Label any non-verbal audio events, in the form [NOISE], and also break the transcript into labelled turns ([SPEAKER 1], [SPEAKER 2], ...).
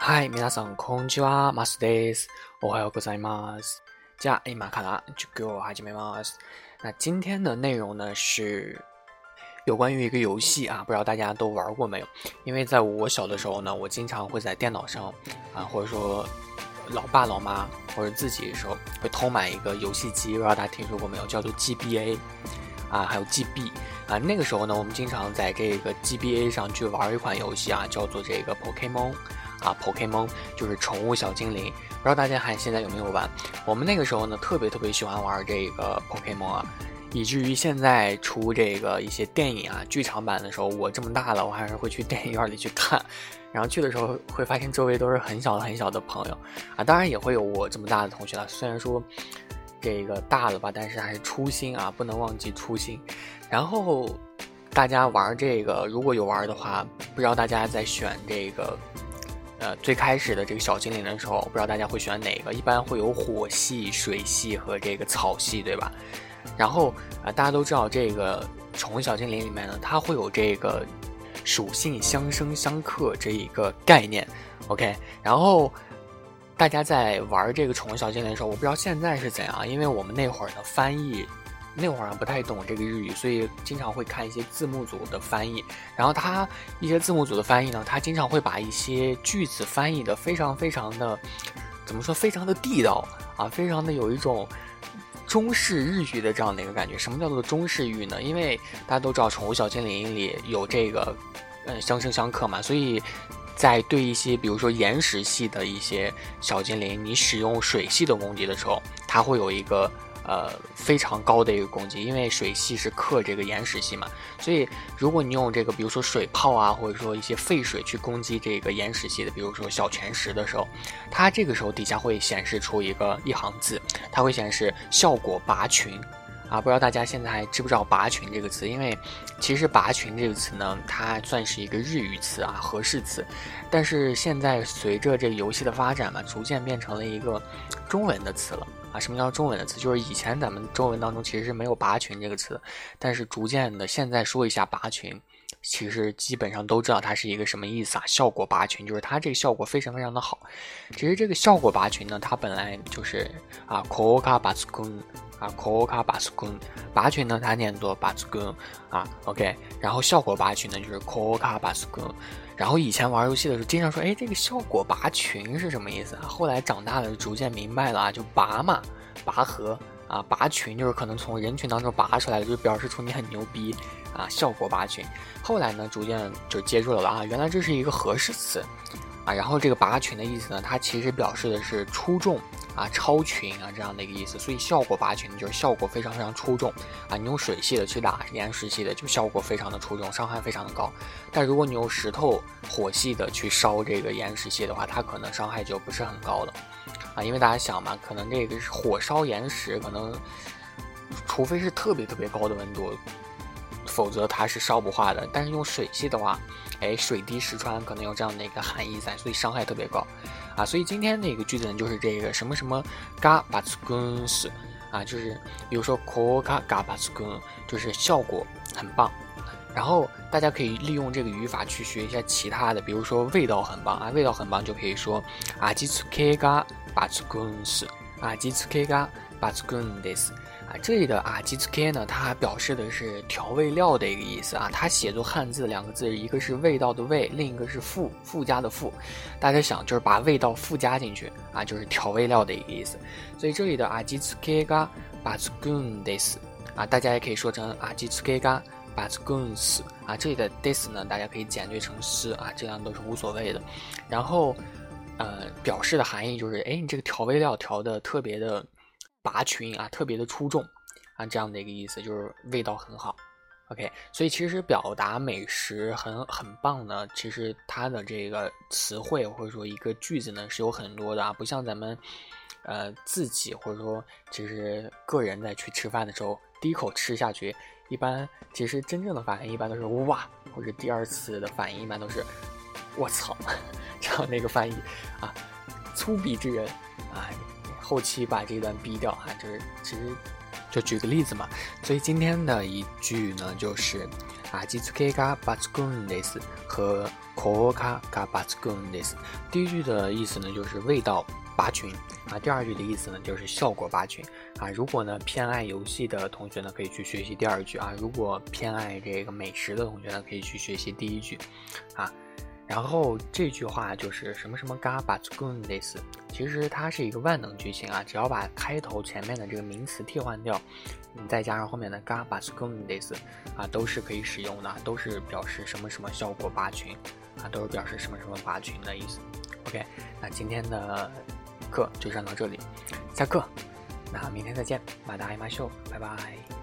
[SPEAKER 1] 嗨，皆さんこんにちは、マスです。おはようございます。じゃあ今から就给我始めます。那今天的内容呢是有关于一个游戏啊，不知道大家都玩过没有？因为在我小的时候呢，我经常会在电脑上啊，或者说老爸老妈或者自己的时候会偷买一个游戏机，不知道大家听说过没有？叫做 GBA。啊，还有 GB 啊，那个时候呢，我们经常在这个 GBA 上去玩一款游戏啊，叫做这个 Pokemon 啊，Pokemon 就是宠物小精灵。不知道大家还现在有没有玩？我们那个时候呢，特别特别喜欢玩这个 Pokemon 啊，以至于现在出这个一些电影啊，剧场版的时候，我这么大了，我还是会去电影院里去看。然后去的时候会发现周围都是很小很小的朋友啊，当然也会有我这么大的同学了，虽然说。这个大了吧，但是还是初心啊，不能忘记初心。然后大家玩这个，如果有玩的话，不知道大家在选这个，呃，最开始的这个小精灵的时候，不知道大家会选哪个？一般会有火系、水系和这个草系，对吧？然后啊，大家都知道这个宠物小精灵里面呢，它会有这个属性相生相克这一个概念。OK，然后。大家在玩这个宠物小精灵的时候，我不知道现在是怎样，因为我们那会儿的翻译，那会儿不太懂这个日语，所以经常会看一些字幕组的翻译。然后他一些字幕组的翻译呢，他经常会把一些句子翻译的非常非常的，怎么说，非常的地道啊，非常的有一种中式日语的这样的一个感觉。什么叫做中式语呢？因为大家都知道宠物小精灵里有这个，嗯，相生相克嘛，所以。在对一些，比如说岩石系的一些小精灵，你使用水系的攻击的时候，它会有一个呃非常高的一个攻击，因为水系是克这个岩石系嘛。所以如果你用这个，比如说水炮啊，或者说一些废水去攻击这个岩石系的，比如说小泉石的时候，它这个时候底下会显示出一个一行字，它会显示效果拔群。啊，不知道大家现在还知不知道“拔群”这个词？因为其实“拔群”这个词呢，它算是一个日语词啊，合适词。但是现在随着这个游戏的发展嘛，逐渐变成了一个中文的词了啊。什么叫中文的词？就是以前咱们中文当中其实是没有“拔群”这个词，但是逐渐的现在说一下“拔群”。其实基本上都知道它是一个什么意思啊？效果拔群就是它这个效果非常非常的好。其实这个效果拔群呢，它本来就是啊，kooka baskun 啊，kooka baskun 拔群呢，它念作 baskun 啊，OK。然后效果拔群呢，就是 kooka baskun。然后以前玩游戏的时候，经常说，哎，这个效果拔群是什么意思啊？后来长大了，逐渐明白了啊，就拔嘛，拔河啊，拔群就是可能从人群当中拔出来的，就表示出你很牛逼。啊，效果拔群，后来呢，逐渐就接住了啊，原来这是一个合适词，啊，然后这个拔群的意思呢，它其实表示的是出众啊、超群啊这样的一个意思，所以效果拔群就是效果非常非常出众啊，你用水系的去打岩石系的，就效果非常的出众，伤害非常的高，但如果你用石头火系的去烧这个岩石系的话，它可能伤害就不是很高了，啊，因为大家想嘛，可能这个是火烧岩石，可能除非是特别特别高的温度。否则它是烧不化的，但是用水系的话，哎，水滴石穿可能有这样的一个含义在，所以伤害特别高，啊，所以今天那个句子呢，就是这个什么什么嘎巴斯根斯，啊，就是比如说 ko ga ga 巴斯根，就是效果很棒，然后大家可以利用这个语法去学一下其他的，比如说味道很棒。啊，味道很棒就可以说啊，ji tsuke ga 巴斯根斯，啊，ji tsuke ga 巴斯根 des。啊，这里的啊吉 i k 呢，它表示的是调味料的一个意思啊。它写作汉字两个字，一个是味道的味，另一个是附附加的附。大家想，就是把味道附加进去啊，就是调味料的一个意思。所以这里的啊吉 i k がバツグンです。啊，大家也可以说成啊吉 i k がバツグンス。啊，这里的 this 呢，大家可以简略成斯啊，这样都是无所谓的。然后，呃，表示的含义就是，哎，你这个调味料调的特别的。 拔群啊，特别的出众啊，这样的一个意思就是味道很好。OK，所以其实表达美食很很棒呢。其实它的这个词汇或者说一个句子呢是有很多的啊，不像咱们呃自己或者说其实个人在去吃饭的时候第一口吃下去，一般其实真正的反应一般都是哇，或者第二次的反应一般都是我操 [LAUGHS] 这样的一个翻译啊，粗鄙之人啊。后期把这段逼掉哈，就是其实就举个例子嘛。所以今天的一句呢，就是 啊，基ツケが抜群です。和効果が抜群です。第一句的意思呢，就是味道拔群啊。第二句的意思呢，就是效果拔群啊。如果呢偏爱游戏的同学呢，可以去学习第二句啊。如果偏爱这个美食的同学呢，可以去学习第一句啊。 然后这句话就是什么什么嘎巴兹贡类似，其实它是一个万能句型啊，只要把开头前面的这个名词替换掉，你再加上后面的嘎巴兹贡类似啊，都是可以使用的，都是表示什么什么效果拔群啊，都是表示什么什么拔群的意思。OK，那今天的课就上到这里，下课，那明天再见，马达艾马秀，拜拜。